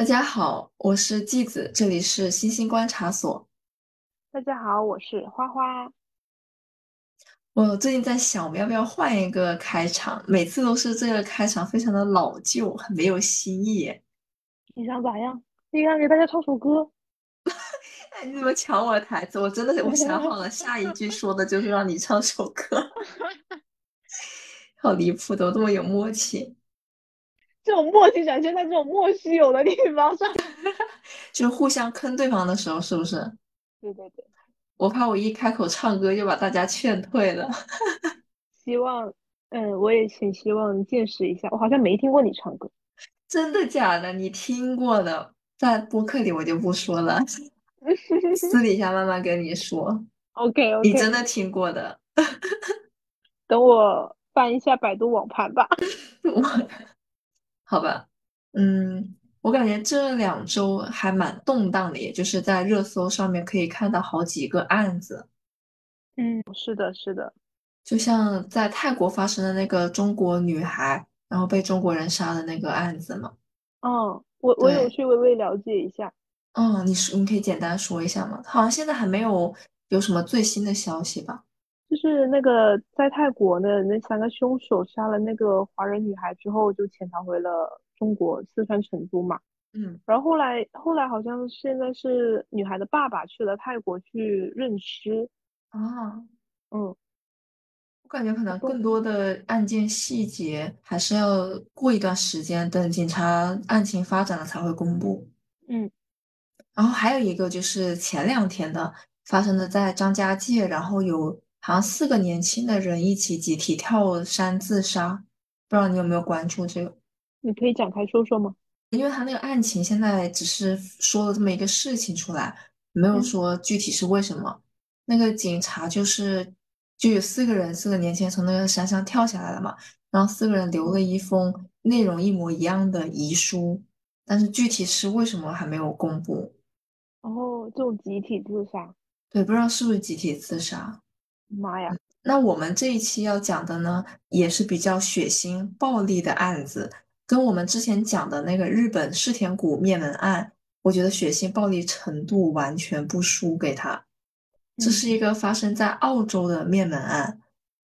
大家好，我是季子，这里是星星观察所。大家好，我是花花。我最近在想，我们要不要换一个开场？每次都是这个开场，非常的老旧，很没有新意。你想咋样？你想给大家唱首歌？哎，你怎么抢我的台词？我真的，我想好了，下一句说的就是让你唱首歌。好离谱，都这么有默契。这种默契展现在这种莫须有的地方上，就是互相坑对方的时候，是不是？对对对。我怕我一开口唱歌就把大家劝退了。希望，嗯，我也挺希望见识一下。我好像没听过你唱歌，真的假的？你听过的，在播客里我就不说了，私底下慢慢跟你说。OK OK，你真的听过的？等我翻一下百度网盘吧。好吧，嗯。我感觉这两周还蛮动荡的，也就是在热搜上面可以看到好几个案子。嗯，是的，是的，就像在泰国发生的那个中国女孩，然后被中国人杀的那个案子嘛。哦，我我有去微微了解一下。嗯，你说你可以简单说一下吗？好像现在还没有有什么最新的消息吧？就是那个在泰国的那三个凶手杀了那个华人女孩之后，就潜逃回了。中国四川成都嘛，嗯，然后后来后来好像现在是女孩的爸爸去了泰国去认尸啊，嗯，我感觉可能更多的案件细节还是要过一段时间，等警察案情发展了才会公布，嗯，然后还有一个就是前两天的发生的在张家界，然后有好像四个年轻的人一起集体跳山自杀，不知道你有没有关注这个？你可以展开说说吗？因为他那个案情现在只是说了这么一个事情出来，没有说具体是为什么。那个警察就是就有四个人，四个年轻人从那个山上跳下来了嘛，然后四个人留了一封内容一模一样的遗书，但是具体是为什么还没有公布。哦，这种集体自杀？对，不知道是不是集体自杀。妈呀！那我们这一期要讲的呢，也是比较血腥暴力的案子。跟我们之前讲的那个日本世田谷灭门案，我觉得血腥暴力程度完全不输给他。这是一个发生在澳洲的灭门案，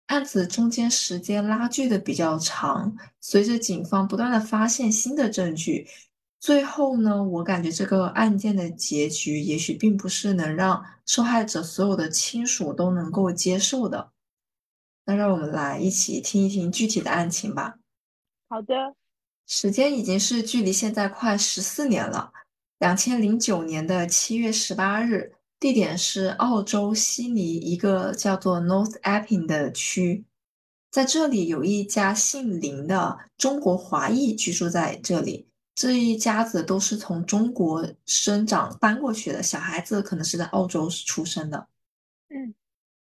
案子中间时间拉锯的比较长，随着警方不断的发现新的证据，最后呢，我感觉这个案件的结局也许并不是能让受害者所有的亲属都能够接受的。那让我们来一起听一听具体的案情吧。好的。时间已经是距离现在快十四年了。两千零九年的七月十八日，地点是澳洲悉尼一个叫做 North Epping 的区，在这里有一家姓林的中国华裔居住在这里。这一家子都是从中国生长搬过去的，小孩子可能是在澳洲出生的。嗯，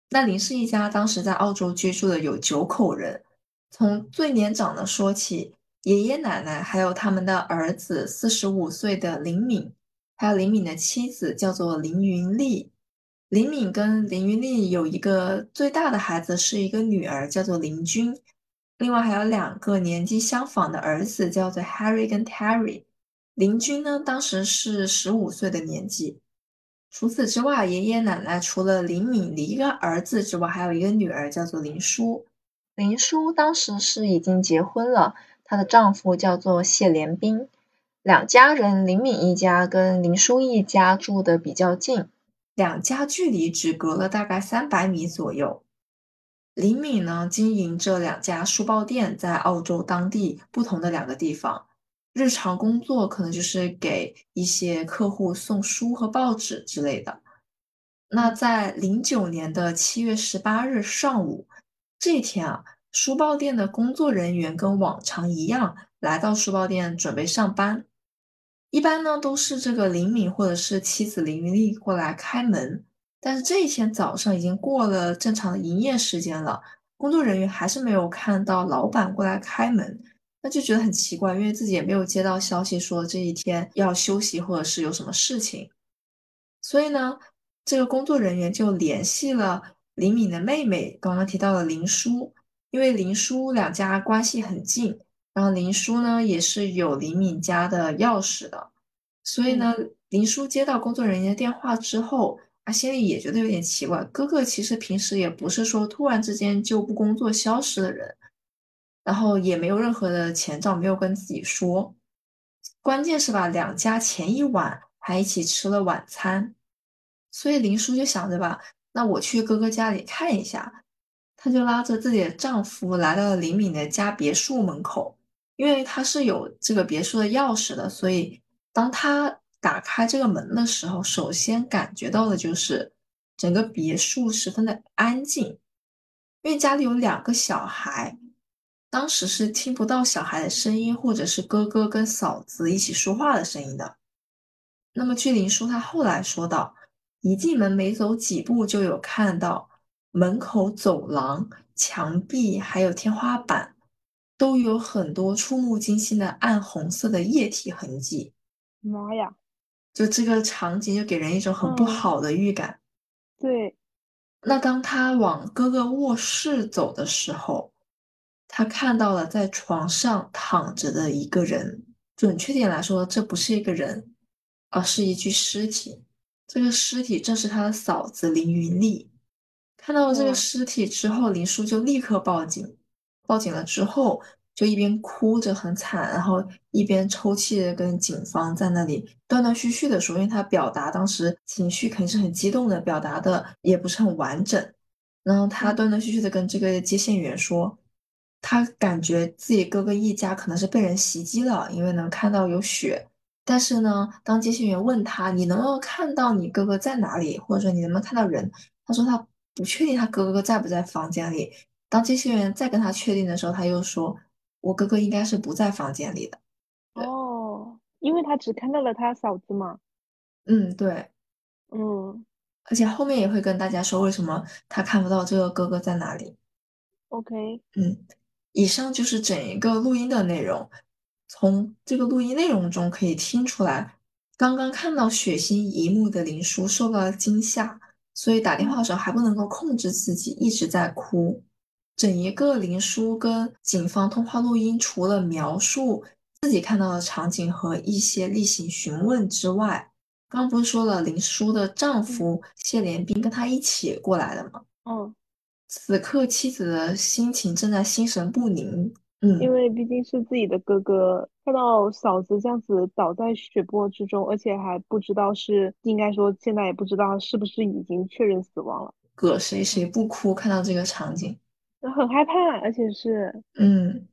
那林氏一家当时在澳洲居住的有九口人，从最年长的说起。爷爷奶奶还有他们的儿子，四十五岁的林敏，还有林敏的妻子叫做林云丽。林敏跟林云丽有一个最大的孩子，是一个女儿，叫做林君。另外还有两个年纪相仿的儿子，叫做 Harry 跟 Terry。林君呢，当时是十五岁的年纪。除此之外，爷爷奶奶除了林敏的一个儿子之外，还有一个女儿，叫做林淑。林淑当时是已经结婚了。她的丈夫叫做谢连兵，两家人林敏一家跟林淑一家住的比较近，两家距离只隔了大概三百米左右。林敏呢经营着两家书报店，在澳洲当地不同的两个地方，日常工作可能就是给一些客户送书和报纸之类的。那在零九年的七月十八日上午，这天啊。书报店的工作人员跟往常一样来到书报店准备上班，一般呢都是这个林敏或者是妻子林云丽过来开门，但是这一天早上已经过了正常的营业时间了，工作人员还是没有看到老板过来开门，那就觉得很奇怪，因为自己也没有接到消息说这一天要休息或者是有什么事情，所以呢，这个工作人员就联系了林敏的妹妹，刚刚提到的林叔。因为林叔两家关系很近，然后林叔呢也是有林敏家的钥匙的，所以嗯。呢，林叔接到工作人员的电话之后，他，心里也觉得有点奇怪。哥哥其实平时也不是说突然之间就不工作消失的人，然后也没有任何的前兆，没有跟自己说。关键是吧，两家前一晚还一起吃了晚餐，所以林叔就想着吧，那我去哥哥家里看一下。她就拉着自己的丈夫来到了林敏的家别墅门口，因为她是有这个别墅的钥匙的，所以当她打开这个门的时候，首先感觉到的就是整个别墅十分的安静，因为家里有两个小孩，当时是听不到小孩的声音，或者是哥哥跟嫂子一起说话的声音的。那么据林叔他后来说道，一进门没走几步就有看到。门口、走廊、墙壁还有天花板，都有很多触目惊心的暗红色的液体痕迹。妈呀！就这个场景就给人一种很不好的预感。对。那当他往哥哥卧室走的时候，他看到了在床上躺着的一个人。准确点来说，这不是一个人，而是一具尸体。这个尸体正是他的嫂子林云丽。看到了这个尸体之后，林叔就立刻报警。报警了之后，就一边哭着很惨，然后一边抽泣着跟警方在那里断断续续的说，因为他表达当时情绪肯定是很激动的，表达的也不是很完整。然后他断断续续的跟这个接线员说，他感觉自己哥哥一家可能是被人袭击了，因为能看到有血。但是呢，当接线员问他，你能不能看到你哥哥在哪里，或者说你能不能看到人？他说他。不确定他哥哥在不在房间里。当接线员再跟他确定的时候，他又说：“我哥哥应该是不在房间里的。”哦，因为他只看到了他嫂子嘛。嗯，对。嗯。而且后面也会跟大家说为什么他看不到这个哥哥在哪里。OK。嗯，以上就是整一个录音的内容。从这个录音内容中可以听出来，刚刚看到血腥一幕的林叔受到了惊吓。所以打电话的时候还不能够控制自己，一直在哭。整一个林叔跟警方通话录音，除了描述自己看到的场景和一些例行询问之外，刚不是说了林叔的丈夫谢连斌跟他一起过来的吗？嗯。此刻妻子的心情正在心神不宁。嗯，因为毕竟是自己的哥哥，看到嫂子这样子倒在血泊之中，而且还不知道是应该说现在也不知道是不是已经确认死亡了。搁谁谁不哭？看到这个场景，很害怕，而且是嗯，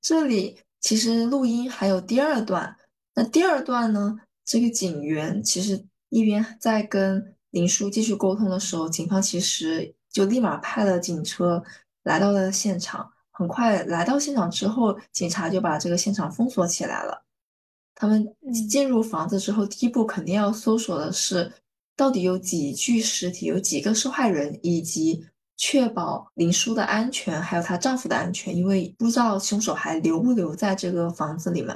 这里其实录音还有第二段。那第二段呢？这个警员其实一边在跟林叔继续沟通的时候，警方其实就立马派了警车来到了现场。很快来到现场之后，警察就把这个现场封锁起来了。他们进入房子之后，第一步肯定要搜索的是到底有几具尸体，有几个受害人，以及确保林叔的安全，还有她丈夫的安全，因为不知道凶手还留不留在这个房子里面。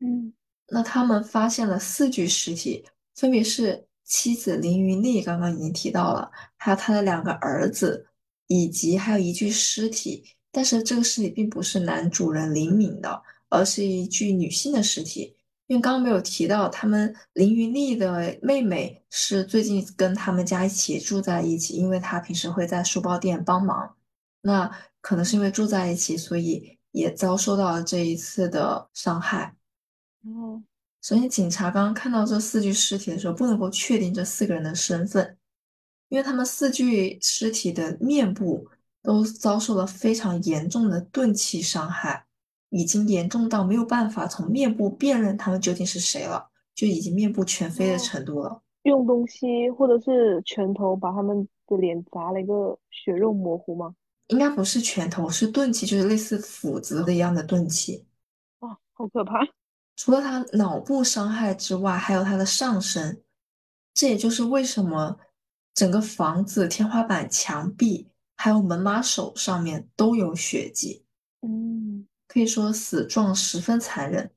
嗯，那他们发现了四具尸体，分别是妻子林云丽，刚刚已经提到了，还有他的两个儿子，以及还有一具尸体。但是这个尸体并不是男主人林敏的，而是一具女性的尸体。因为刚刚没有提到，他们林云丽的妹妹是最近跟他们家一起住在一起，因为她平时会在书包店帮忙。那可能是因为住在一起，所以也遭受到了这一次的伤害。哦，首先，警察刚刚看到这四具尸体的时候，不能够确定这四个人的身份，因为他们四具尸体的面部。都遭受了非常严重的钝器伤害，已经严重到没有办法从面部辨认他们究竟是谁了，就已经面部全非的程度了。用东西或者是拳头把他们的脸砸了一个血肉模糊吗？应该不是拳头，是钝器，就是类似斧子的一样的钝器。哇，好可怕！除了他脑部伤害之外，还有他的上身。这也就是为什么整个房子天花板、墙壁。还有门把手上面都有血迹，嗯，可以说死状十分残忍。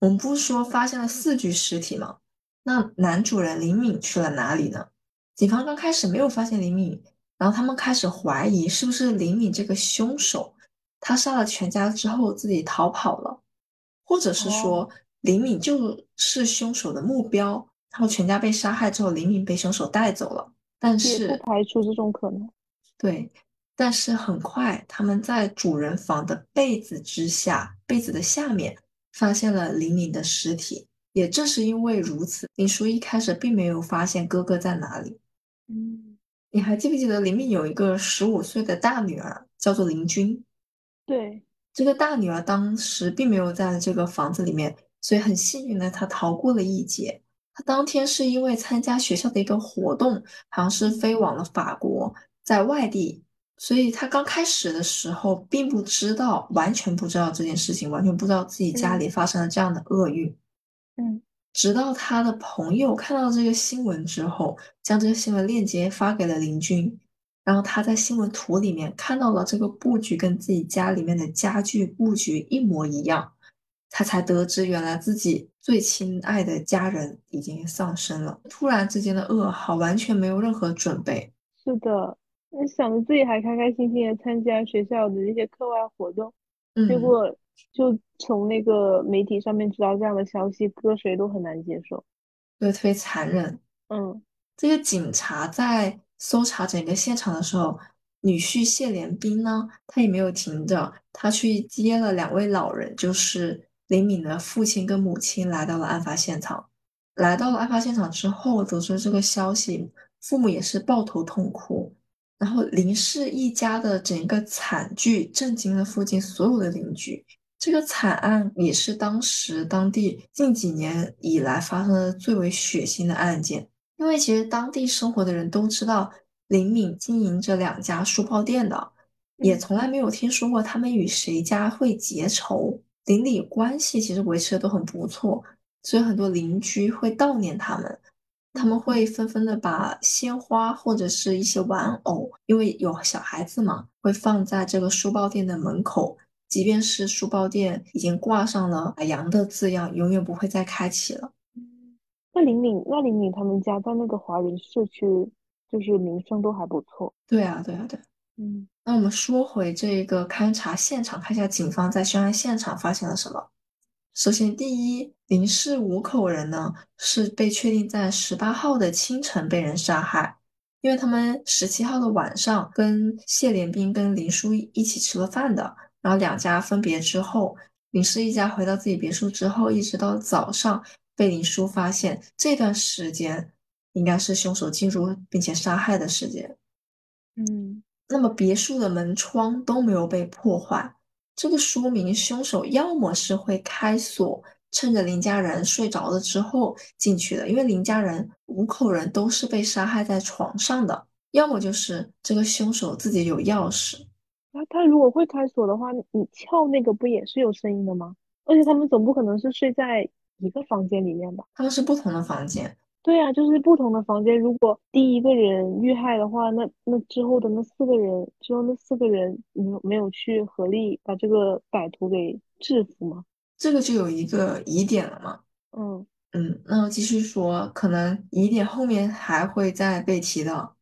我们不是说发现了四具尸体吗？那男主人林敏去了哪里呢？警方刚开始没有发现林敏，然后他们开始怀疑是不是林敏这个凶手，他杀了全家之后自己逃跑了，或者是说林敏就是凶手的目标，然后全家被杀害之后，林敏被凶手带走了。但是不，排除这种可能。对，但是很快他们在主人房的被子之下，被子的下面发现了林敏的尸体。也正是因为如此，林叔一开始并没有发现哥哥在哪里。嗯，你还记不记得林敏有一个十五岁的大女儿，叫做林君？对，这个大女儿当时并没有在这个房子里面，所以很幸运的她逃过了一劫。她当天是因为参加学校的一个活动，好像是飞往了法国，在外地，所以他刚开始的时候并不知道，完全不知道这件事情，完全不知道自己家里发生了这样的厄运。嗯直到他的朋友看到这个新闻之后，将这个新闻链接发给了林军，然后他在新闻图里面看到了这个布局跟自己家里面的家具布局一模一样，他才得知原来自己最亲爱的家人已经丧生了。突然之间的噩耗，完全没有任何准备。是的。那想着自己还开开心心的参加学校的这些课外活动，结嗯，果就从那个媒体上面知道这样的消息，搁谁都很难接受。对，特别残忍。嗯这个警察在搜查整个现场的时候，女婿谢连兵呢，他也没有停着，他去接了两位老人，就是李敏的父亲跟母亲，来到了案发现场。来到了案发现场之后，得知这个消息，父母也是抱头痛哭。然后林氏一家的整个惨剧震惊了附近所有的邻居。这个惨案也是当时当地近几年以来发生的最为血腥的案件。因为其实当地生活的人都知道林敏经营着两家书报店的，也嗯从来没有听说过他们与谁家会结仇，邻里关系其实维持的都很不错，所以很多邻居会悼念他们，他们会纷纷的把鲜花或者是一些玩偶，因为有小孩子嘛，会放在这个书包店的门口，即便是书包店已经挂上了“海洋”的字样，永远不会再开启了。嗯，那林敏，那林敏他们家在那个华人社区，就是名声都还不错。对啊，对啊，对啊。嗯那我们说回这个勘察现场，看一下警方在凶案现场发现了什么。首先，第一，林氏五口人呢是被确定在十八号的清晨被人杀害，因为他们十七号的晚上跟谢连兵跟林叔一起吃了饭的，然后两家分别之后，林氏一家回到自己别墅之后，一直到早上被林叔发现，这段时间应该是凶手进入并且杀害的时间。嗯那么别墅的门窗都没有被破坏，这个说明凶手要么是会开锁，趁着林家人睡着了之后进去的，因为林家人五口人都是被杀害在床上的；要么就是这个凶手自己有钥匙。那他如果会开锁的话，你撬那个不也是有声音的吗？而且他们总不可能是睡在一个房间里面吧？他们是不同的房间，对啊，就是不同的房间。如果第一个人遇害的话，那那之后的那四个人，之后那四个人没有没有去合力把这个歹徒给制服吗？这个就有一个疑点了嘛。嗯嗯，那我继续说，可能疑点后面还会再被提到。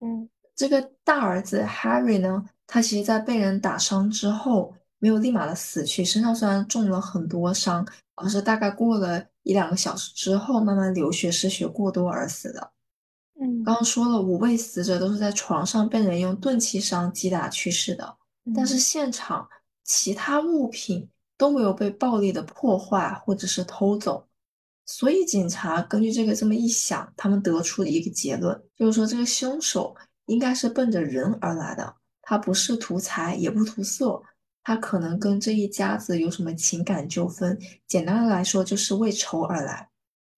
嗯这个大儿子 Harry 呢，他其实在被人打伤之后，没有立马的死去，身上虽然中了很多伤，而是大概过了一两个小时之后，慢慢流血失血过多而死的。嗯刚刚。说了，五位死者都是在床上被人用钝器伤击打去世的，但是嗯。现场其他物品都没有被暴力的破坏或者是偷走，所以警察根据这个这么一想，他们得出了一个结论，就是说这个凶手应该是奔着人而来的，他不是图财也不图色，他可能跟这一家子有什么情感纠纷，简单的来说就是为仇而来。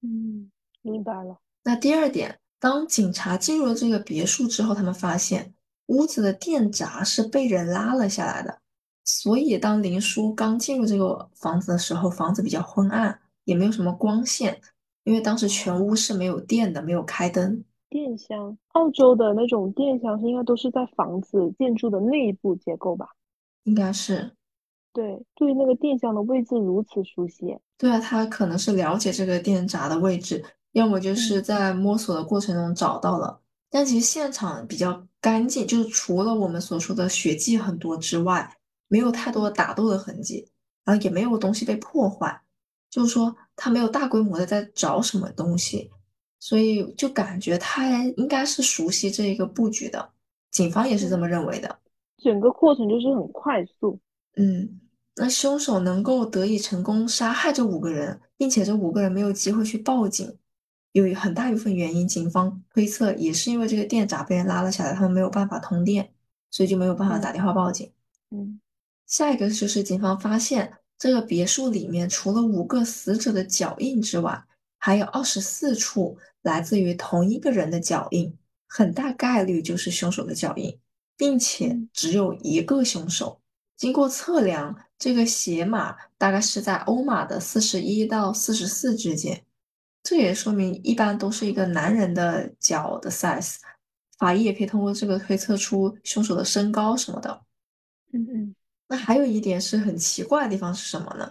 嗯，明白了。那第二点，当警察进入了这个别墅之后，他们发现屋子的电闸是被人拉了下来的。所以当林叔刚进入这个房子的时候，房子比较昏暗，也没有什么光线，因为当时全屋是没有电的，没有开灯。电箱，澳洲的那种电箱是应该都是在房子建筑的内部结构吧？应该是，对，对那个电箱的位置如此熟悉。对啊，他可能是了解这个电闸的位置，要么就是嗯在摸索的过程中找到了。但其实现场比较干净，就是除了我们所说的血迹很多之外，没有太多的打斗的痕迹，然后也没有东西被破坏。就是说，他没有大规模的在找什么东西，所以就感觉他应该是熟悉这一个布局的。警方也是这么认为的。整个过程就是很快速。嗯，那凶手能够得以成功杀害这五个人，并且这五个人没有机会去报警，有很大一部分原因，警方推测也是因为这个电闸被人拉了下来，他们没有办法通电，所以就没有办法打电话报警。嗯，下一个就是警方发现这个别墅里面除了五个死者的脚印之外，还有二十四处来自于同一个人的脚印，很大概率就是凶手的脚印，并且只有一个凶手。经过测量，这个鞋码大概是在欧码的四十一到四十四之间，这也说明一般都是一个男人的脚的 size。法医也可以通过这个推测出凶手的身高什么的。嗯嗯。那还有一点是很奇怪的地方是什么呢？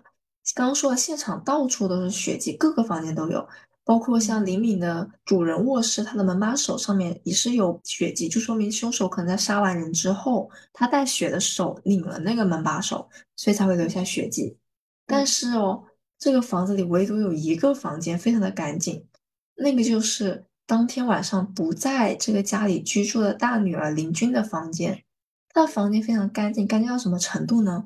刚刚说了，现场到处都是血迹，各个房间都有。包括像林敏的主人卧室，他的门把手上面也是有血迹，就说明凶手可能在杀完人之后，他带血的手拧了那个门把手，所以才会留下血迹。但是哦，这个房子里唯独有一个房间非常的干净，那个就是当天晚上不在这个家里居住的大女儿林君的房间。她的房间非常干净，干净到什么程度呢？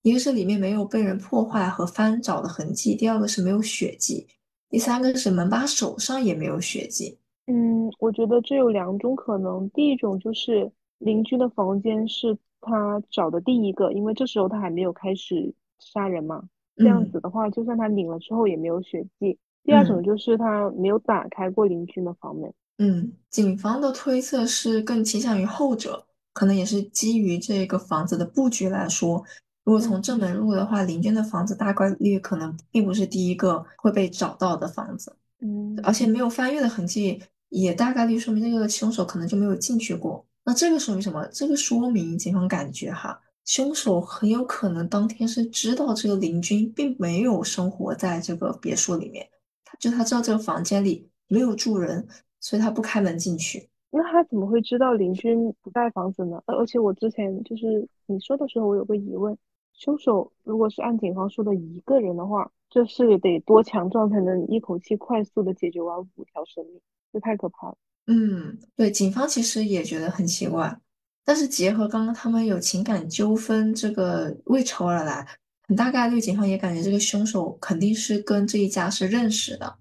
一个是里面没有被人破坏和翻找的痕迹，第二个是没有血迹。第三个是门把手上也没有血迹。嗯，我觉得这有两种可能。第一种就是邻居的房间是他找的第一个，因为这时候他还没有开始杀人嘛。这样子的话，就算他拧了之后也没有血迹。第二种就是他没有打开过邻居的房门。嗯，警方的推测是更倾向于后者，可能也是基于这个房子的布局来说。如果从正门入的话，邻居的房子大概率可能并不是第一个会被找到的房子，嗯，而且没有翻阅的痕迹，也大概率说明这个凶手可能就没有进去过。那这个说明什么？这个说明警方感觉哈，凶手很有可能当天是知道这个邻居并没有生活在这个别墅里面，他就他知道这个房间里没有住人，所以他不开门进去。那他怎么会知道邻居不在房子呢？而且我之前就是你说的时候，我有个疑问。凶手如果是按警方说的一个人的话，这是得多强壮才能一口气快速的解决完五条生命？这太可怕了。嗯，对，警方其实也觉得很奇怪，但是结合刚刚他们有情感纠纷，这个为仇而来，很大概率警方也感觉这个凶手肯定是跟这一家是认识的。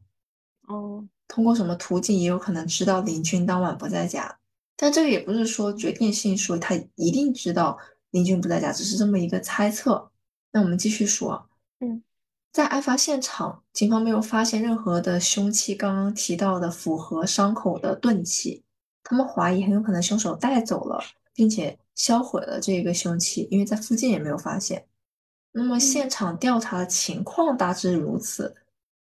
哦，通过什么途径也有可能知道林军当晚不在家，但这个也不是说决定性说他一定知道。林俊不在家，只是这么一个猜测。那我们继续说。嗯，在案发现场，警方没有发现任何的凶器，刚刚提到的符合伤口的钝器。他们怀疑很有可能凶手带走了，并且销毁了这个凶器，因为在附近也没有发现。那么现场调查的情况大致如此。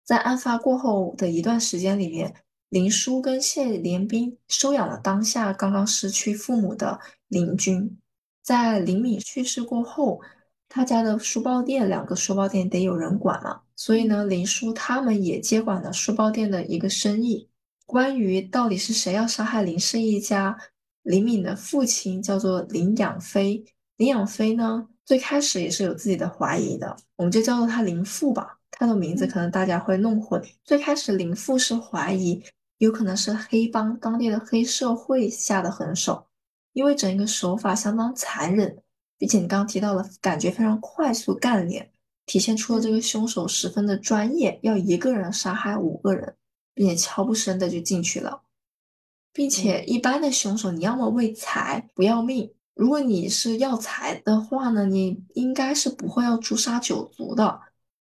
在案发过后的一段时间里面，林叔跟谢连兵收养了当下刚刚失去父母的林军。在林敏去世过后，他家的书包店两个书包店得有人管嘛，所以呢，林叔他们也接管了书包店的一个生意。关于到底是谁要杀害林氏一家，林敏的父亲叫做林养飞，林养飞呢最开始也是有自己的怀疑的，我们就叫做他林父吧，他的名字可能大家会弄混。最开始林父是怀疑有可能是黑帮当地的黑社会下的狠手。因为整个手法相当残忍，并且你刚刚提到了感觉非常快速干练，体现出了这个凶手十分的专业，要一个人杀害五个人，并且悄不声的就进去了，并且一般的凶手你要么为财不要命，如果你是要财的话呢，你应该是不会要诛杀九族的，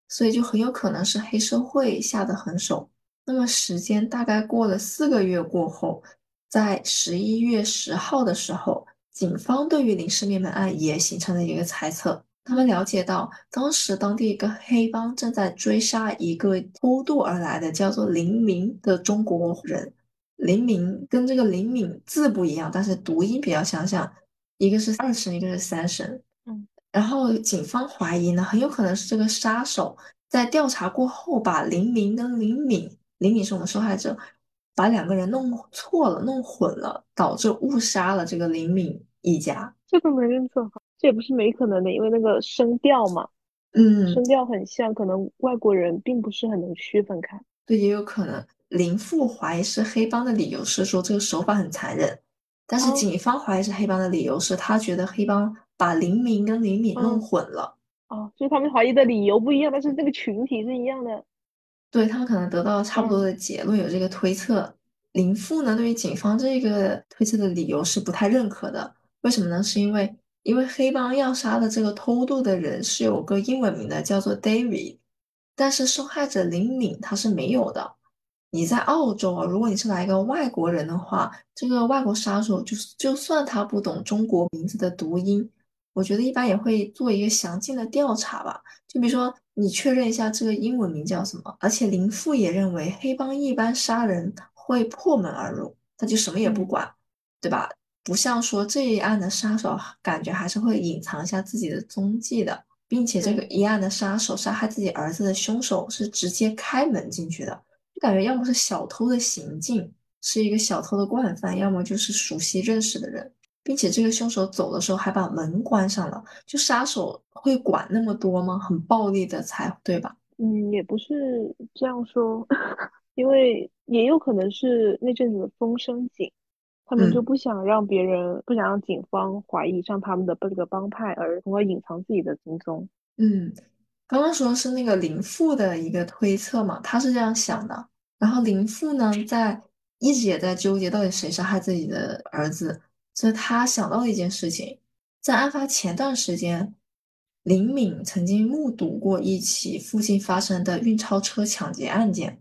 所以就很有可能是黑社会下的狠手。那么时间大概过了四个月过后。在十一月十号的时候，警方对于林氏灭门案也形成了一个猜测。他们了解到，当时当地一个黑帮正在追杀一个偷渡而来的叫做林明的中国人。林明跟这个林敏字不一样，但是读音比较相像，一个是二声，一个是三声。嗯，然后警方怀疑呢，很有可能是这个杀手在调查过后，把林明跟林敏，林敏是我们受害者。把两个人弄错了，弄混了，导致误杀了这个林敏一家。这个没认错，这也不是没可能的，因为那个声调嘛。嗯，声调很像，可能外国人并不是很能区分开。对，也有可能。林父怀疑是黑帮的理由是说这个手法很残忍，但是哦警方怀疑是黑帮的理由是他觉得黑帮把林明跟林敏弄嗯混了。哦，就是他们怀疑的理由不一样，但是那个群体是一样的。对，他们可能得到差不多嗯的结论，有这个推测。林父呢，对于警方这个推测的理由是不太认可的。为什么呢？是因为因为黑帮要杀的这个偷渡的人是有个英文名的，叫做 David，但是受害者林敏他是没有的。你在澳洲啊，如果你是来一个外国人的话，这个外国杀手就是就算他不懂中国名字的读音，我觉得一般也会做一个详尽的调查吧。就比如说，你确认一下这个英文名叫什么，而且林父也认为黑帮一般杀人会破门而入，他就什么也不嗯管，对吧？不像说这一案的杀手，感觉还是会隐藏一下自己的踪迹的，并且这个，一案的杀手杀害自己儿子的凶手是直接开门进去的，就感觉要么是小偷的行径，是一个小偷的惯犯，要么就是熟悉认识的人。并且这个凶手走的时候还把门关上了，就杀手会管那么多吗？很暴力的才对吧？嗯，也不是这样说，因为也有可能是那阵子的风声紧，他们就嗯不想让别人，不想让警方怀疑上他们的这个帮派，而从而隐藏自己的行踪。嗯，刚刚说的是那个林父的一个推测嘛，他是这样想的。然后林父呢，在一直也在纠结到底谁杀害自己的儿子，所以他想到了一件事情，在案发前段时间，林敏曾经目睹过一起附近发生的运钞车抢劫案件。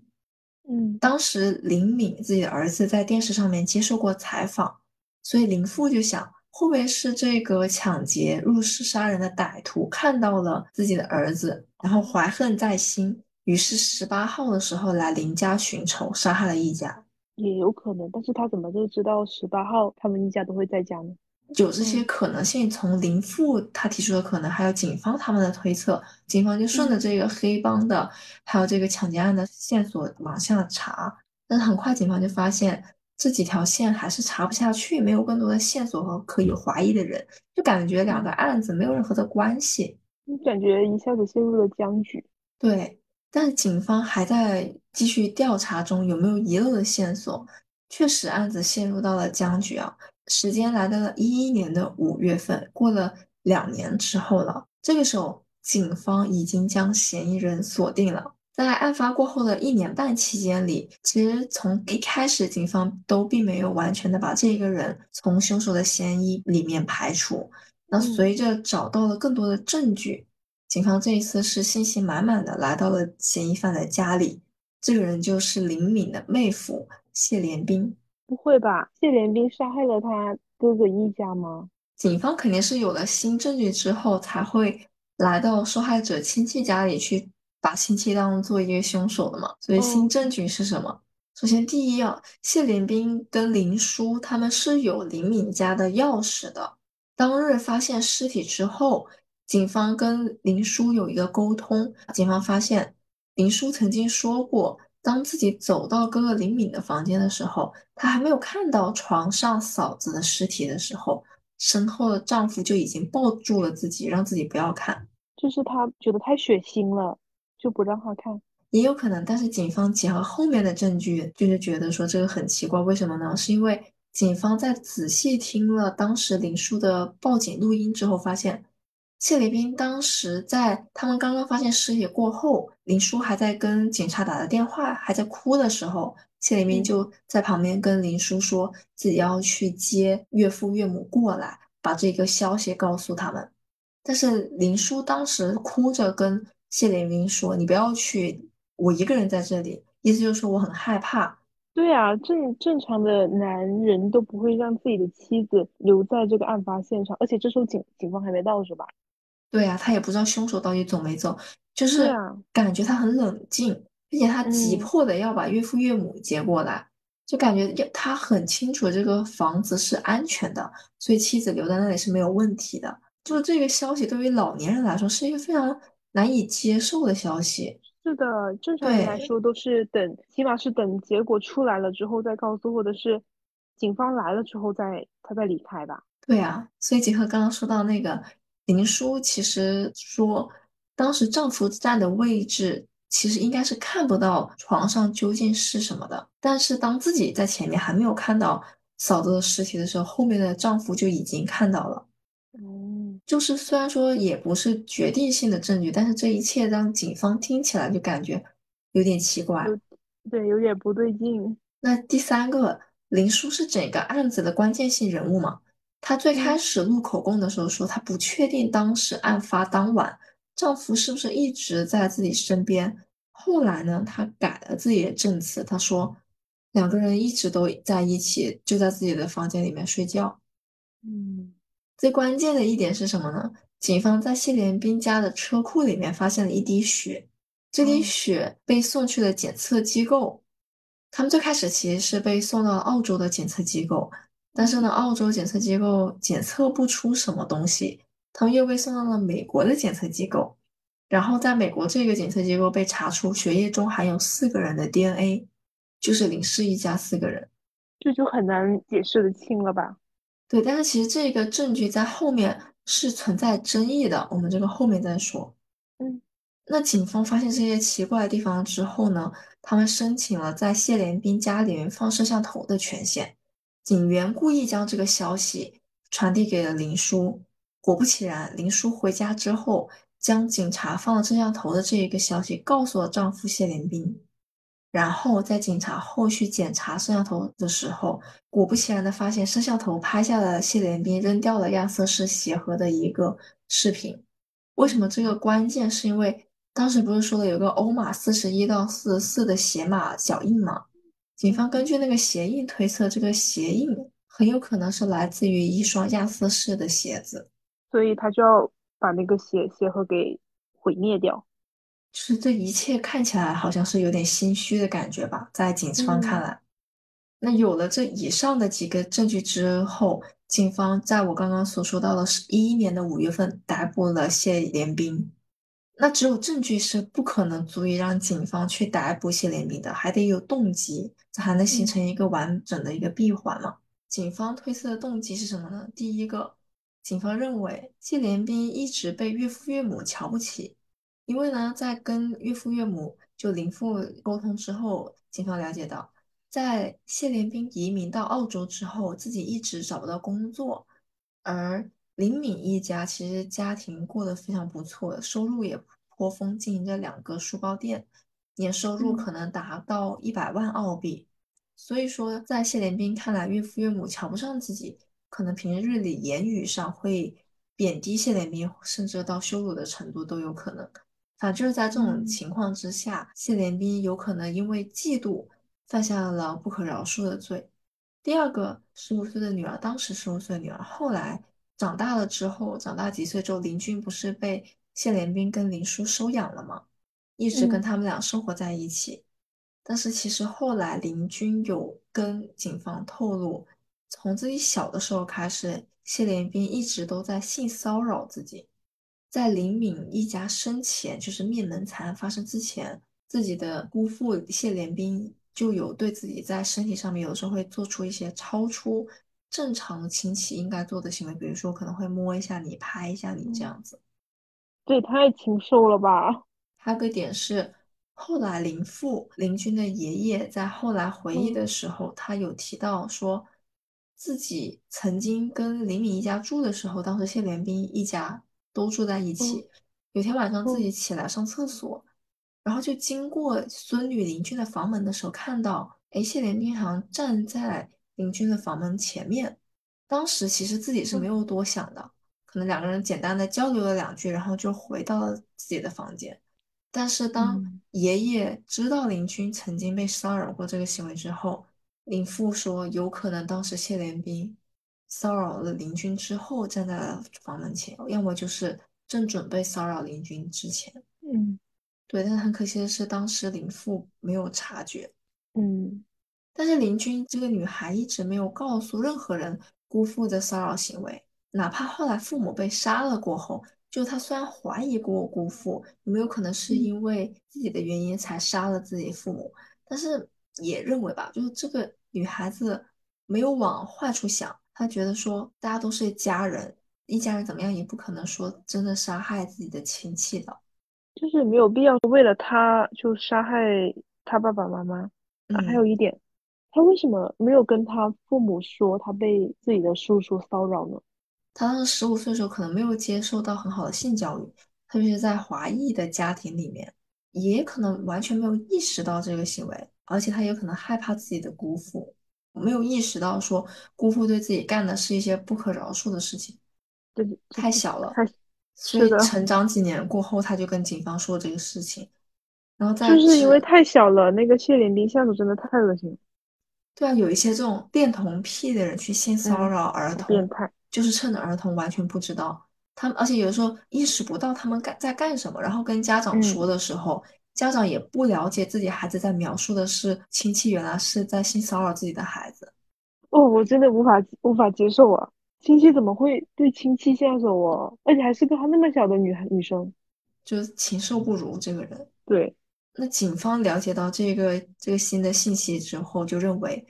嗯当时林敏自己的儿子在电视上面接受过采访，所以林父就想，会不会是这个抢劫入室杀人的歹徒看到了自己的儿子，然后怀恨在心，于是十八号的时候来林家寻仇，杀害了一家。也有可能，但是他怎么就知道十八号他们一家都会在家呢？有这些嗯可能性，从林父他提出的可能，还有警方他们的推测，警方就顺着嗯这个黑帮的，还有这个抢劫案的线索往下查，但是很快警方就发现这几条线还是查不下去，没有更多的线索和可以怀疑的人，就感觉两个嗯，案子没有任何的关系。你感觉一下子陷入了僵局。对，但是警方还在继续调查中，有没有遗漏的线索？确实，案子陷入到了僵局啊。时间来到了一一年的五月份，过了两年之后了。这个时候，警方已经将嫌疑人锁定了。在案发过后的一年半期间里，其实从一开始，警方都并没有完全的把这个人从凶手的嫌疑里面排除。那嗯，随着找到了更多的证据，警方这一次是信心满满的来到了嫌疑犯的家里，这个人就是林敏的妹夫谢连兵。不会吧？谢连兵杀害了他哥哥一家吗？警方肯定是有了新证据之后，才会来到受害者亲戚家里去，把亲戚当做一个凶手的嘛。所以新嗯证据是什么？首先，第一啊，谢连兵跟林叔他们是有林敏家的钥匙的。当日发现尸体之后，警方跟林叔有一个沟通，警方发现林叔曾经说过，当自己走到哥哥林敏的房间的时候，他还没有看到床上嫂子的尸体的时候，身后的丈夫就已经抱住了自己，让自己不要看。就是他觉得太血腥了，就不让他看。也有可能，但是警方结合后面的证据，就是觉得说这个很奇怪，为什么呢？是因为警方在仔细听了当时林叔的报警录音之后，发现谢连兵当时在他们刚刚发现尸体过后，林叔还在跟警察打的电话，还在哭的时候，谢连兵嗯就在旁边跟林叔说自己要去接岳父岳母过来，把这个消息告诉他们。但是林叔当时哭着跟谢连兵说：“你不要去，我一个人在这里。”意思就是说我很害怕。对啊，正正常的男人都不会让自己的妻子留在这个案发现场，而且这时候警警方还没到，是吧？对呀，他也不知道凶手到底走没走，就是感觉他很冷静，并且他急嗯，迫的要把岳父岳母接过来，就感觉要他很清楚这个房子是安全的，所以妻子留在那里是没有问题的。就是这个消息对于老年人来说是一个非常难以接受的消息。是的，正常人来，说都是等，起码是等结果出来了之后再告诉，或者是警方来了之后再他再离开吧。对啊，所以结合刚刚说到那个林叔，其实说当时丈夫站的位置其实应该是看不到床上究竟是什么的，但是当自己在前面还没有看到嫂子的尸体的时候，后面的丈夫就已经看到了。嗯，就是虽然说也不是决定性的证据，但是这一切让警方听起来就感觉有点奇怪。对有点不对劲。那第三个，林叔是整个案子的关键性人物嘛？她最开嗯始录口供的时候说，她不确定当时案发当晚丈夫是不是一直在自己身边。后来呢，她改了自己的证词，她说两个人一直都在一起，就在自己的房间里面睡觉。嗯最关键的一点是什么呢？警方在谢连兵家的车库里面发现了一滴血，这滴哦血被送去了检测机构。他们最开始其实是被送到澳洲的检测机构，但是呢，澳洲检测机构检测不出什么东西，他们又被送到了美国的检测机构。然后在美国这个检测机构被查出血液中含有四个人的 DNA，就是林氏一家四个人。这就很难解释得清了吧？对，但是其实这个证据在后面是存在争议的，我们这个后面再说。嗯那警方发现这些奇怪的地方之后呢，他们申请了在谢连斌家里面放摄像头的权限。警员故意将这个消息传递给了林叔，果不其然，林叔回家之后，将警察放了摄像头的这一个消息告诉了丈夫谢连兵。然后在警察后续检查摄像头的时候，果不其然的发现摄像头拍下了谢连兵扔掉了亚瑟士鞋盒的一个视频。为什么这个关键？是因为当时不是说了有个欧码四十一到四十四的鞋码脚印吗？警方根据那个鞋印推测，这个鞋印很有可能是来自于一双亚瑟士的鞋子。所以他就要把那个鞋鞋盒给毁灭掉。就是这一切看起来好像是有点心虚的感觉吧，在警方看嗯来。那有了这以上的几个证据之后，警方在我刚刚所说到的是一一年的五月份逮捕了谢连兵。那只有证据是不可能足以让警方去逮捕谢连兵的，还得有动机，这还能形成一个完整的一个闭环嘛？警方推测的动机是什么呢？第一个，警方认为谢连斌一直被岳父岳母瞧不起。因为呢，在跟岳父岳母就林父沟通之后，警方了解到，在谢连斌移民到澳洲之后，自己一直找不到工作，而林敏一家其实家庭过得非常不错，收入也颇丰，经营着两个书包店，年收入嗯可能达到一百万澳币。所以说，在谢连兵看来，岳父岳母瞧不上自己，可能平日里言语上会贬低谢连兵，甚至到羞辱的程度都有可能。反正在这种嗯情况之下，谢连兵有可能因为嫉妒犯下了不可饶恕的罪。第二个，十五岁的女儿，当时十五岁的女儿，后来长大了之后，长大几岁之后，林军不是被谢连兵跟林叔收养了吗？一直跟嗯他们俩生活在一起。但是其实后来林军有跟警方透露，从自己小的时候开始，谢连斌一直都在性骚扰自己。在林敏一家生前，就是灭门惨案发生之前，自己的姑父谢连斌就有对自己在身体上面有时候会做出一些超出正常亲戚应该做的行为，比如说可能会摸一下你、拍一下你这样子。这也太禽兽了吧！还有个点是，后来林父林军的爷爷在后来回忆的时候，他有提到说，自己曾经跟林敏一家住的时候，当时谢连兵一家都住在一起。有天晚上自己起来上厕所，然后就经过孙女林军的房门的时候，看到，哎，谢连兵好像站在林军的房门前面。当时其实自己是没有多想的。可能两个人简单的交流了两句，然后就回到了自己的房间。但是当嗯爷爷知道林军曾经被骚扰过这个行为之后，林父说有可能当时谢连兵骚扰了林军之后站在了房门前，要么就是正准备骚扰林军之前。嗯对，但是很可惜的是，当时林父没有察觉。嗯但是林军这个女孩一直没有告诉任何人姑父的骚扰行为。哪怕后来父母被杀了过后，就他虽然怀疑过姑父有没有可能是因为自己的原因才杀了自己父母，但是也认为吧，就是这个女孩子没有往坏处想，她觉得说大家都是家人，一家人怎么样也不可能说真的杀害自己的亲戚的。就是没有必要为了他就杀害他爸爸妈妈。啊，还有嗯，一点，他为什么没有跟他父母说他被自己的叔叔骚扰呢？他当时十五岁的时候可能没有接受到很好的性教育，特别是在华裔的家庭里面，也可能完全没有意识到这个行为，而且他也可能害怕自己的姑父，没有意识到说姑父对自己干的是一些不可饶恕的事情，对，这太小了，太所以是的，成长几年过后，他就跟警方说这个事情，然后在就是因为太小了，那个谢连兵下手真的太恶心了。对啊，有一些这种恋童癖的人去性骚嗯，扰儿童变，态。就是趁着儿童完全不知道，他们而且有的时候意识不到他们干在干什么，然后跟家长说嗯，的时候，家长也不了解自己孩子在描述的是亲戚原来是在性骚扰自己的孩子，哦，我真的无法无法接受啊！亲戚怎么会对亲戚下手哦？而且还是个他那么小的女孩女生。就是禽兽不如这个人。对，那警方了解到这个这个新的信息之后，就认为，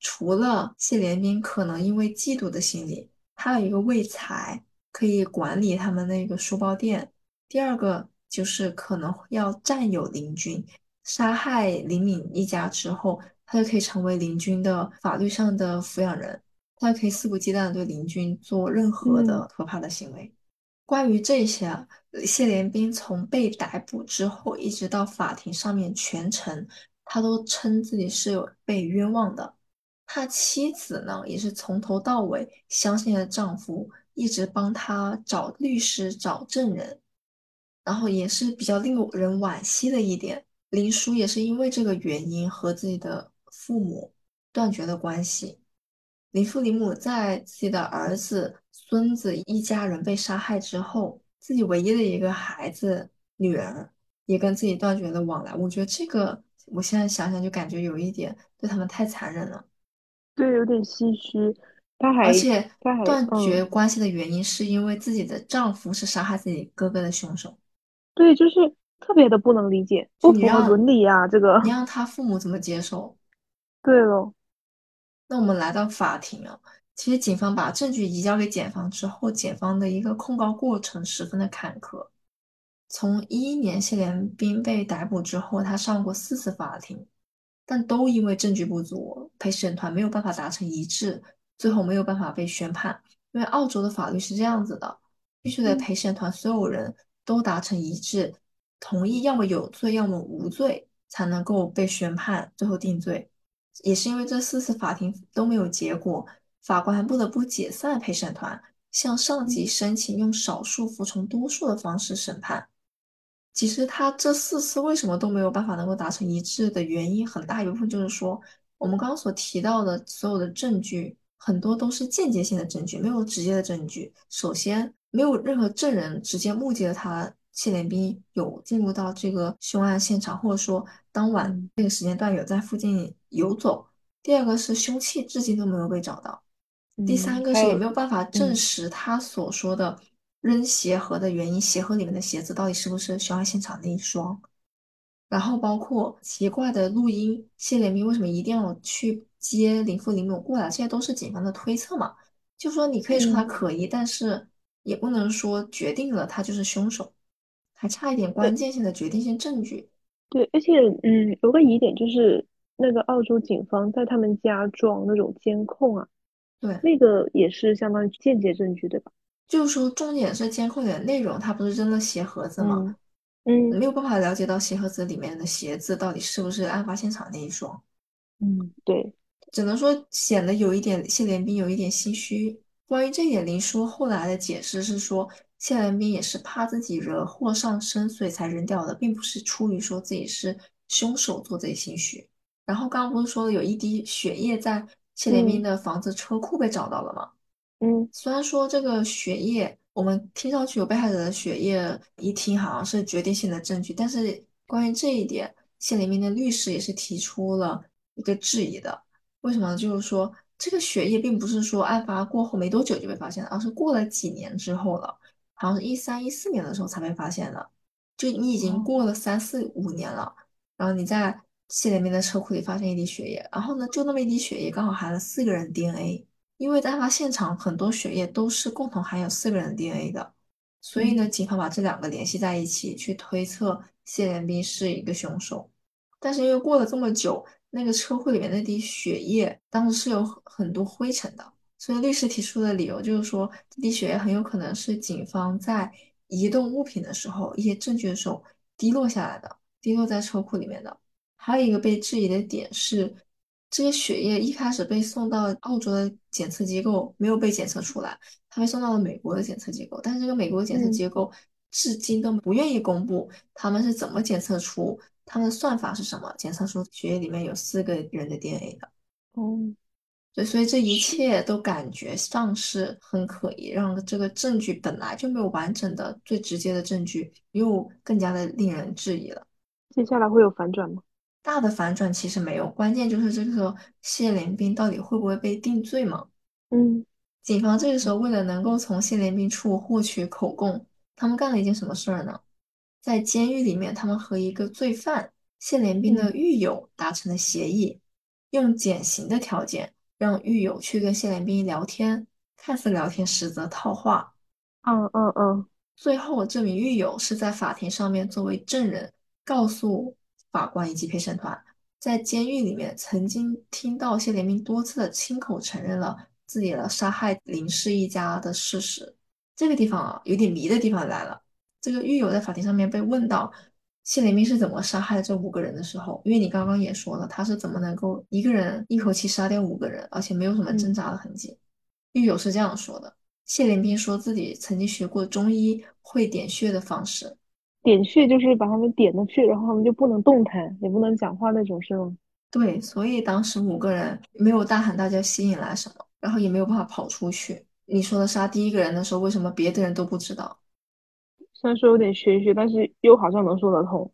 除了谢连斌可能因为嫉妒的心理，还有一个为财可以管理他们那个书包店，第二个就是可能要占有林军，杀害林敏一家之后，他就可以成为林军的法律上的抚养人，他就可以肆无忌惮的对林军做任何嗯的可怕的行为。关于这些啊，呃谢连兵从被逮捕之后，一直到法庭上面全程，他都称自己是有被冤枉的。他妻子呢，也是从头到尾相信了丈夫，一直帮他找律师、找证人。然后也是比较令人惋惜的一点，林叔也是因为这个原因和自己的父母断绝了关系。林父林母在自己的儿子、孙子一家人被杀害之后，自己唯一的一个孩子女儿也跟自己断绝了往来。我觉得这个，我现在想想就感觉有一点对他们太残忍了。对，有点唏嘘。他还而且断绝嗯，关系的原因是因为自己的丈夫是杀害自己哥哥的凶手。对，就是特别的不能理解，就不符合让伦理啊！这个，你让他父母怎么接受？对了，那我们来到法庭啊，其实警方把证据移交给检方之后，检方的一个控告过程十分的坎坷。从一一年谢连兵被逮捕之后，他上过四次法庭，但都因为证据不足，陪审团没有办法达成一致，最后没有办法被宣判。因为澳洲的法律是这样子的，必须得嗯陪审团所有人都达成一致，同意要么有罪，要么无罪，才能够被宣判，最后定罪。也是因为这四次法庭都没有结果，法官还不得不解散陪审团，向上级嗯申请用少数服从多数的方式审判。其实他这四次为什么都没有办法能够达成一致的原因，很大一部分就是说，我们刚刚所提到的所有的证据，很多都是间接性的证据，没有直接的证据。首先，没有任何证人直接目击了他谢连斌有进入到这个凶案现场，或者说当晚嗯这个时间段有在附近游走。第二个是凶器至今都没有被找到。第三嗯，个是也有没有办法证嗯实他所说的扔鞋盒的原因，鞋盒里面的鞋子到底是不是凶案现场那一双。然后包括奇怪的录音，谢连明为什么一定要去接林父林母过来，这些都是警方的推测嘛。就说你可以说他嗯，可疑，但是也不能说决定了他就是凶手，还差一点关键性的决定性证据。对，而且嗯，有个疑点就是那个澳洲警方在他们家装那种监控啊，对，那个也是相当于间接证据，对吧？就是说重点是监控里的内容，他不是扔了鞋盒子吗？嗯嗯没有办法了解到鞋盒子里面的鞋子到底是不是案发现场那一双。嗯，对，只能说显得有一点谢连斌有一点心虚。关于这一点，林叔后来的解释是说，谢连斌也是怕自己惹祸上身，所以才扔掉的，并不是出于说自己是凶手做贼心虚。然后刚刚不是说了有一滴血液在谢连兵嗯的房子车库被找到了吗？嗯虽然说这个血液，我们听上去有被害者的血液，一听好像是决定性的证据，但是关于这一点，谢连兵的律师也是提出了一个质疑的。为什么呢？就是说，这个血液并不是说案发过后没多久就被发现的，而是过了几年之后了，好像是一三一四年的时候才被发现的。就你已经哦过了三四五年了，然后你在谢连兵的车库里发现一滴血液，然后呢，就那么一滴血液刚好含了四个人 DNA。因为在案发现场很多血液都是共同含有四个人的 DNA 的，所以呢，警方把这两个联系在一起，去推测谢连斌是一个凶手。但是因为过了这么久，那个车库里面那滴血液当时是有很多灰尘的，所以律师提出的理由就是说，这滴血液很有可能是警方在移动物品的时候，一些证据的时候滴落下来的，滴落在车库里面的。还有一个被质疑的点是，这些血液一开始被送到澳洲的检测机构，没有被检测出来，它被送到了美国的检测机构，但是这个美国的检测机构至今都不愿意公布他们是怎么检测出。他们的算法是什么？检测出血液里面有四个人的 DNA 的。哦，对，所以这一切都感觉上是很可疑，让这个证据本来就没有完整的、最直接的证据，又更加的令人质疑了。接下来会有反转吗？大的反转其实没有，关键就是这个谢连兵到底会不会被定罪嘛？嗯，警方这个时候为了能够从谢连兵处获取口供，他们干了一件什么事儿呢？在监狱里面，他们和一个罪犯谢连兵的狱友达成了协议，用减刑的条件让狱友去跟谢连兵聊天，看似聊天，实则套话。嗯嗯嗯。最后，这名狱友是在法庭上面作为证人，告诉法官以及陪审团，在监狱里面曾经听到谢连兵多次的亲口承认了自己的杀害林氏一家的事实。这个地方啊，有点迷的地方来了。这个狱友在法庭上面被问到谢连兵是怎么杀害这五个人的时候，因为你刚刚也说了，他是怎么能够一个人一口气杀掉五个人，而且没有什么挣扎的痕迹。狱友是这样说的：谢连兵说自己曾经学过中医，会点穴的方式。点穴就是把他们点了去，然后他们就不能动弹，也不能讲话那种，是吗？对，所以当时五个人没有大喊大叫吸引来什么，然后也没有办法跑出去。你说的杀第一个人的时候，为什么别的人都不知道？虽然说有点玄学，但是又好像能说得通。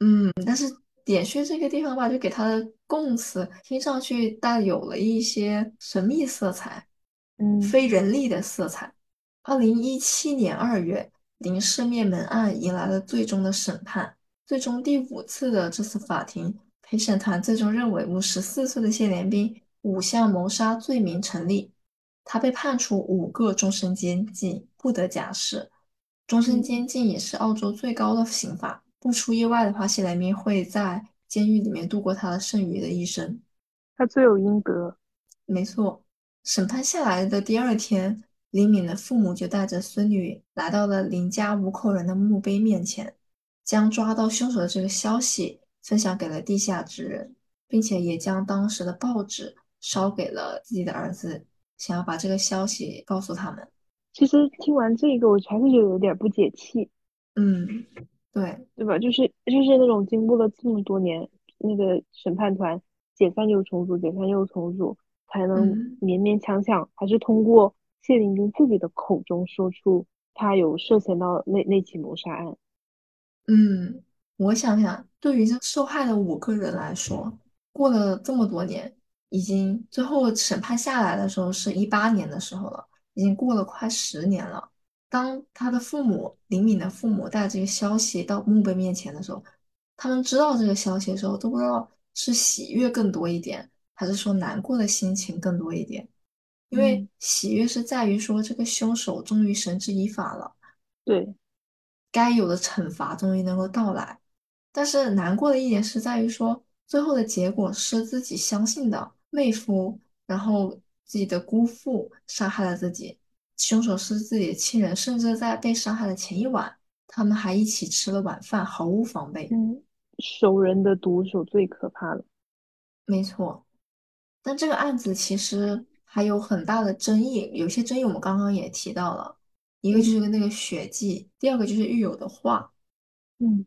嗯，但是点穴这个地方吧，就给他的供词听上去带有了一些神秘色彩，嗯，非人力的色彩。二零一七年二月，林氏灭门案迎来了最终的审判，最终第五次的这次法庭陪审团最终认为五十四岁的谢连斌五项谋杀罪名成立，他被判处五个终身监禁，不得假释。终身监禁也是澳洲最高的刑罚。不出意外的话，谢连斌会在监狱里面度过他的剩余的一生。他罪有应得。没错，审判下来的第二天，林敏的父母就带着孙女来到了林家五口人的墓碑面前，将抓到凶手的这个消息分享给了地下之人，并且也将当时的报纸烧给了自己的儿子，想要把这个消息告诉他们。其实听完这个，我还是觉得有点不解气。嗯，对，对吧？就是就是那种经过了这么多年，那个审判团解散又重组，解散又重组，才能勉勉强强，还是通过谢林兵自己的口中说出他有涉嫌到那那起谋杀案。嗯，我想想，对于这受害的五个人来说，过了这么多年，已经最后审判下来的时候是一八年的时候了。已经过了快十年了。当他的父母林敏的父母带这个消息到墓碑面前的时候，他们知道这个消息的时候，都不知道是喜悦更多一点，还是说难过的心情更多一点。因为喜悦是在于说这个凶手终于绳之以法了，对，该有的惩罚终于能够到来。但是难过的一点是在于说，最后的结果是自己相信的妹夫，然后。自己的姑父杀害了自己，凶手是自己的亲人，甚至在被杀害的前一晚，他们还一起吃了晚饭，毫无防备。嗯，熟人的毒手最可怕了。没错，但这个案子其实还有很大的争议，有些争议我们刚刚也提到了，一个就是那个血迹，第二个就是狱友的话。嗯，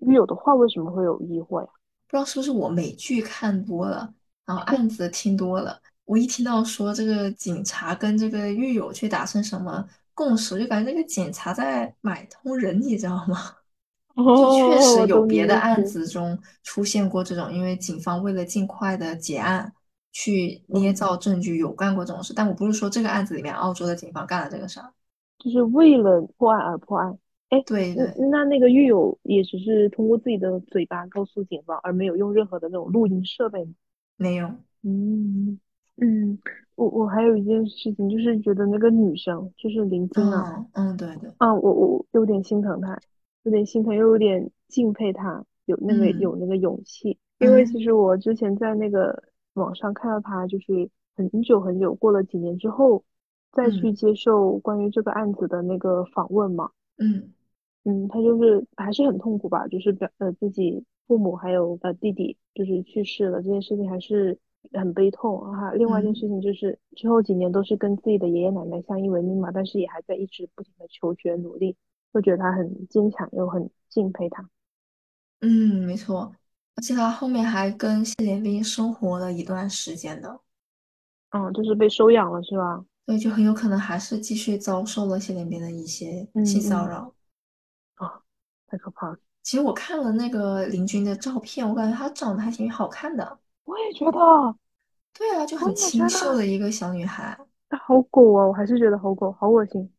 狱友的话为什么会有疑惑呀？不知道是不是我美剧看多了，然后案子听多了。我一听到说这个警察跟这个狱友去达成什么共识，就感觉这个警察在买通人，你知道吗？就确实有别的案子中出现过这种，因为警方为了尽快的结案，去捏造证据，有干过这种事。但我不是说这个案子里面澳洲的警方干了这个事儿，就是为了破案而破案。哎，对对，那那个狱友也只是通过自己的嘴巴告诉警方，而没有用任何的那种录音设备没有，嗯。嗯，我我还有一件事情，就是觉得那个女生，就是林静啊，嗯嗯，对对，啊，我我有点心疼她，有点心疼，又有点敬佩她，有那个有嗯那个勇气。因为其嗯实我之前在那个网上看到他，就是很久很久过了几年之后，再去嗯接受关于这个案子的那个访问嘛。嗯嗯，他就是还是很痛苦吧，就是表呃自己父母还有呃弟弟就是去世了，这件事情还是很悲痛哈。另外一件事嗯情就是之后几年都是跟自己的爷爷奶奶相依为命嘛，但是也还在一直不停的求学努力，就觉得他很坚强又很敬佩他。嗯，没错。而且他后面还跟谢怜斌生活了一段时间的，嗯，就是被收养了是吧？对就很有可能还是继续遭受了谢怜斌的一些性骚扰。啊，太可怕了。其实我看了那个林君的照片，我感觉她长得还挺好看的。我也觉得，对啊，就很清秀的一个小女孩。她好狗啊，我还是觉得好狗，好恶心。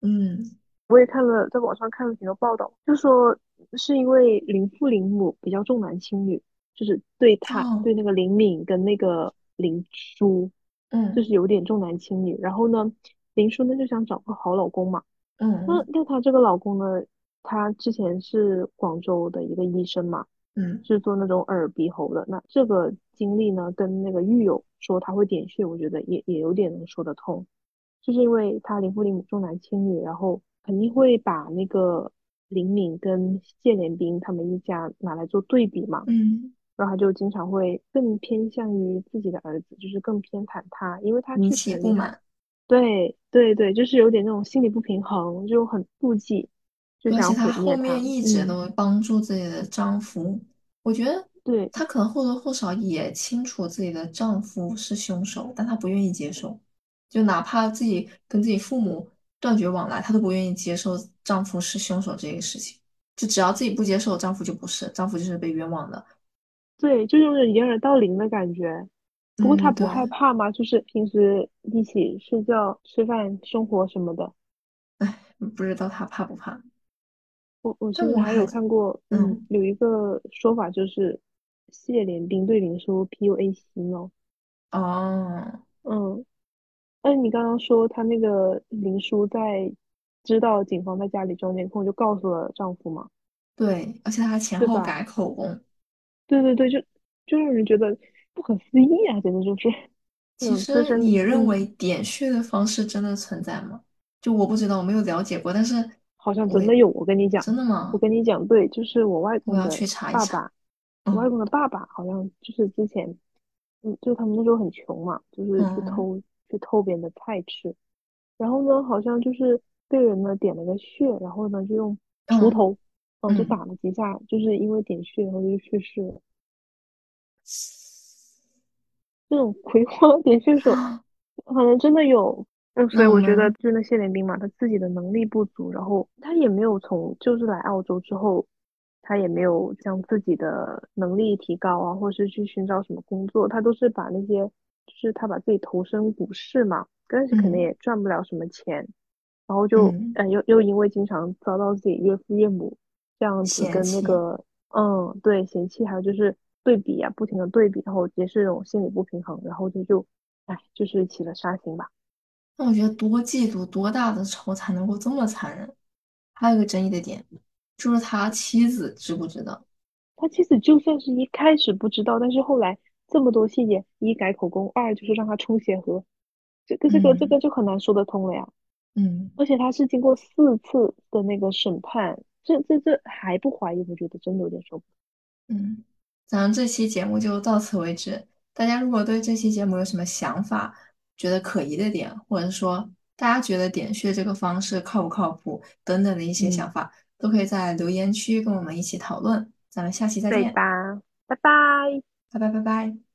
嗯我也看了，在网上看了几个报道，就说是因为林父林母比较重男轻女，就是对他哦对那个林敏跟那个林叔，嗯就嗯是有点重男轻女。然后呢，林叔呢就想找个好老公嘛。那嗯那她这个老公呢，他之前是广州的一个医生嘛，嗯是做那种耳鼻喉的。那这个经历呢，跟那个狱友说他会点穴，我觉得也也有点能说得通。就是因为他林父林母重男轻女，然后肯定会把那个林敏跟谢连斌他们一家拿来做对比嘛，嗯，然后他就经常会更偏向于自己的儿子，就是更偏袒他，因为他引确实很厉害。起不满。对对对，就是有点那种心理不平衡，就很妒忌，就而且想她后毁灭他。面一直嗯，都帮助自己的丈夫，我觉得对她可能或多或少也清楚自己的丈夫是凶手，但她不愿意接受，就哪怕自己跟自己父母断绝往来，她都不愿意接受丈夫是凶手这个事情。就只要自己不接受，丈夫就不是，丈夫就是被冤枉的。对，就有点掩耳盗铃的感觉。不过他嗯，不害，怕吗？就是平时一起睡觉、吃饭、生活什么的。不知道她怕不怕，我我甚至还有但我还，看过，嗯，嗯，有一个说法就是谢怜斌对林叔 PUA 洗脑。哦，嗯，但是你刚刚说他那个林叔在知道警方在家里装监控，就告诉了丈夫嘛，对，而且她前？后改口供。对对对，就就让人觉得不可思议啊，简直就是你认为嗯，点穴的方式真的存在吗？就我不知道，我没有了解过，但是好像真的有。我跟你讲，真的吗？我跟你讲，对，就是我外公的我要去查一查。爸爸，我外嗯公的爸爸好像就是之前，嗯，就他们那时候很穷嘛，就是去嗯偷去偷别人的菜吃，然后呢，好像就是被人呢点了个穴，然后呢就用锄嗯头，嗯，就嗯，打了几下，就是因为点穴，然后就去世了。这种葵花点穴手，好像真的有。嗯，所以我觉得就是那谢怜兵嘛，他自己的能力不足，然后他也没有从就是来澳洲之后，他也没有将自己的能力提高啊，或是去寻找什么工作，他都是把那些就是他把自己投身股市嘛，但是可能嗯也赚不了什么钱，然后就嗯呃又又因为经常遭到自己岳父岳母这样子跟那，个嗯对嫌弃，还有就是对比啊，不停的对比，然后也是这种心理不平衡，然后就就哎就是起了杀心吧。那我觉得多嫉妒多大的仇才能够这么残忍？还有一个争议的点，就是他妻子知不知道？他妻子就算是一开始不知道，但是后来这么多细节，一改口供，二就是让他充血盒，这个这个这嗯个就很难说得通了呀。嗯而且他是经过四次的那个审判，这这这还不怀疑，我觉得真的有点说不通。嗯，咱们这期节目就到此为止。大家如果对这期节目有什么想法，觉得可疑的点，或者说大家觉得点穴这个方式靠不靠谱等等的一些想嗯，法，都可以在留言区跟我们一起讨论。咱们下期再对见，吧？拜拜。拜拜拜拜。